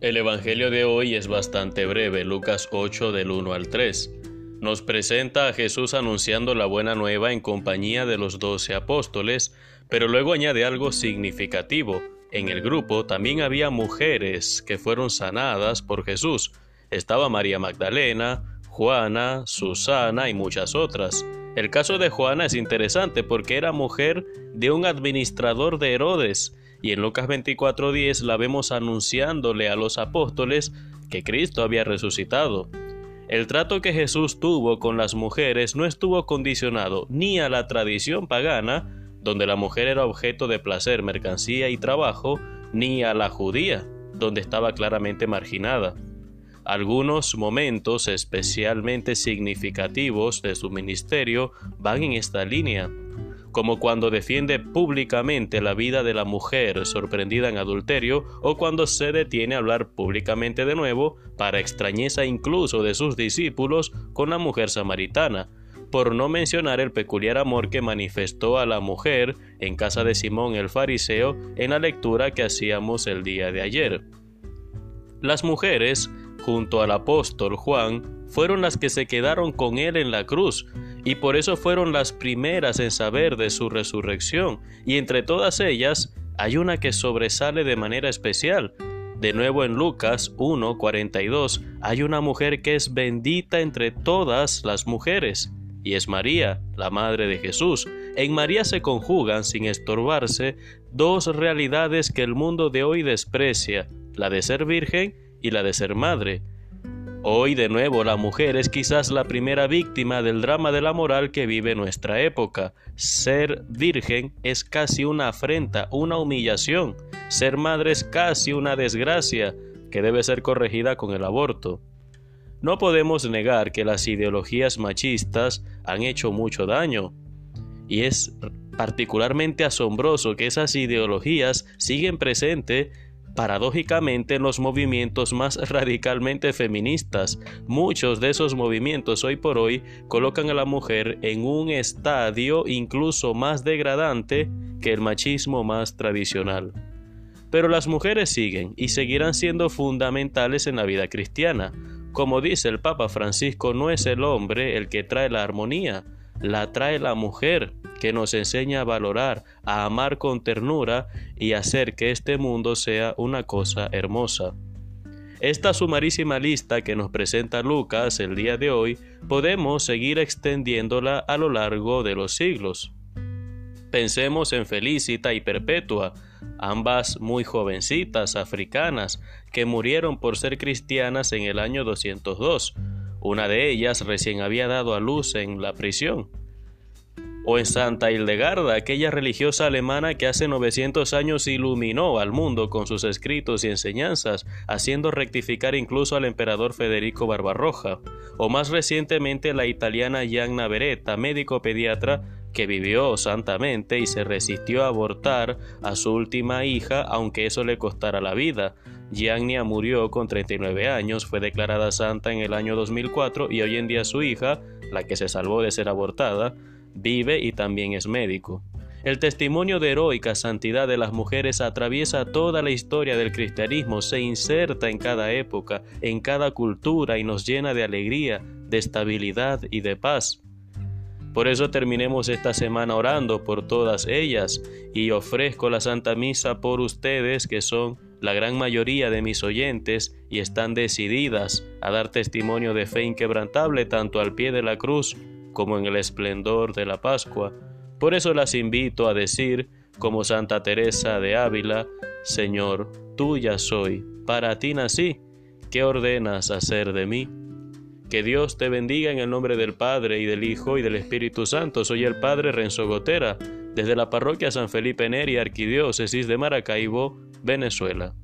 El Evangelio de hoy es bastante breve, Lucas 8 del 1 al 3. Nos presenta a Jesús anunciando la buena nueva en compañía de los doce apóstoles, pero luego añade algo significativo. En el grupo también había mujeres que fueron sanadas por Jesús. Estaba María Magdalena, Juana, Susana y muchas otras. El caso de Juana es interesante porque era mujer de un administrador de Herodes, y en Lucas 24:10 la vemos anunciándole a los apóstoles que Cristo había resucitado. El trato que Jesús tuvo con las mujeres no estuvo condicionado ni a la tradición pagana, donde la mujer era objeto de placer, mercancía y trabajo, ni a la judía, donde estaba claramente marginada. Algunos momentos especialmente significativos de su ministerio van en esta línea, como cuando defiende públicamente la vida de la mujer sorprendida en adulterio o cuando se detiene a hablar públicamente de nuevo, para extrañeza incluso de sus discípulos, con la mujer samaritana, por no mencionar el peculiar amor que manifestó a la mujer en casa de Simón el fariseo en la lectura que hacíamos el día de ayer. Las mujeres, junto al apóstol Juan, fueron las que se quedaron con él en la cruz, y por eso fueron las primeras en saber de su resurrección, y entre todas ellas hay una que sobresale de manera especial. De nuevo en Lucas 1:42 hay una mujer que es bendita entre todas las mujeres, y es María, la madre de Jesús. En María se conjugan, sin estorbarse, dos realidades que el mundo de hoy desprecia, la de ser virgen y la de ser madre. Hoy de nuevo la mujer es quizás la primera víctima del drama de la moral que vive nuestra época. Ser virgen es casi una afrenta, una humillación. Ser madre es casi una desgracia que debe ser corregida con el aborto. No podemos negar que las ideologías machistas han hecho mucho daño. Y es particularmente asombroso que esas ideologías siguen presentes paradójicamente en los movimientos más radicalmente feministas. Muchos de esos movimientos hoy por hoy colocan a la mujer en un estadio incluso más degradante que el machismo más tradicional. Pero las mujeres siguen y seguirán siendo fundamentales en la vida cristiana. Como dice el Papa Francisco, no es el hombre el que trae la armonía, la trae la mujer que nos enseña a valorar, a amar con ternura y hacer que este mundo sea una cosa hermosa. Esta sumarísima lista que nos presenta Lucas el día de hoy podemos seguir extendiéndola a lo largo de los siglos. Pensemos en Felicita y Perpetua, ambas muy jovencitas africanas que murieron por ser cristianas en el año 202. Una de ellas recién había dado a luz en la prisión o en Santa Hildegarda, aquella religiosa alemana que hace 900 años iluminó al mundo con sus escritos y enseñanzas, haciendo rectificar incluso al emperador Federico Barbarroja, o más recientemente la italiana Gianna Beretta, médico pediatra que vivió santamente y se resistió a abortar a su última hija aunque eso le costara la vida. Giannia murió con 39 años, fue declarada santa en el año 2004 y hoy en día su hija, la que se salvó de ser abortada, vive y también es médico. El testimonio de heroica santidad de las mujeres atraviesa toda la historia del cristianismo, se inserta en cada época, en cada cultura y nos llena de alegría, de estabilidad y de paz. Por eso terminemos esta semana orando por todas ellas y ofrezco la Santa Misa por ustedes que son la gran mayoría de mis oyentes y están decididas a dar testimonio de fe inquebrantable tanto al pie de la cruz como en el esplendor de la Pascua. Por eso las invito a decir, como Santa Teresa de Ávila, Señor, tuya soy, para ti nací, ¿qué ordenas hacer de mí? Que Dios te bendiga en el nombre del Padre y del Hijo y del Espíritu Santo. Soy el Padre Renzo Gotera, desde la parroquia San Felipe Neri, Arquidiócesis de Maracaibo, Venezuela.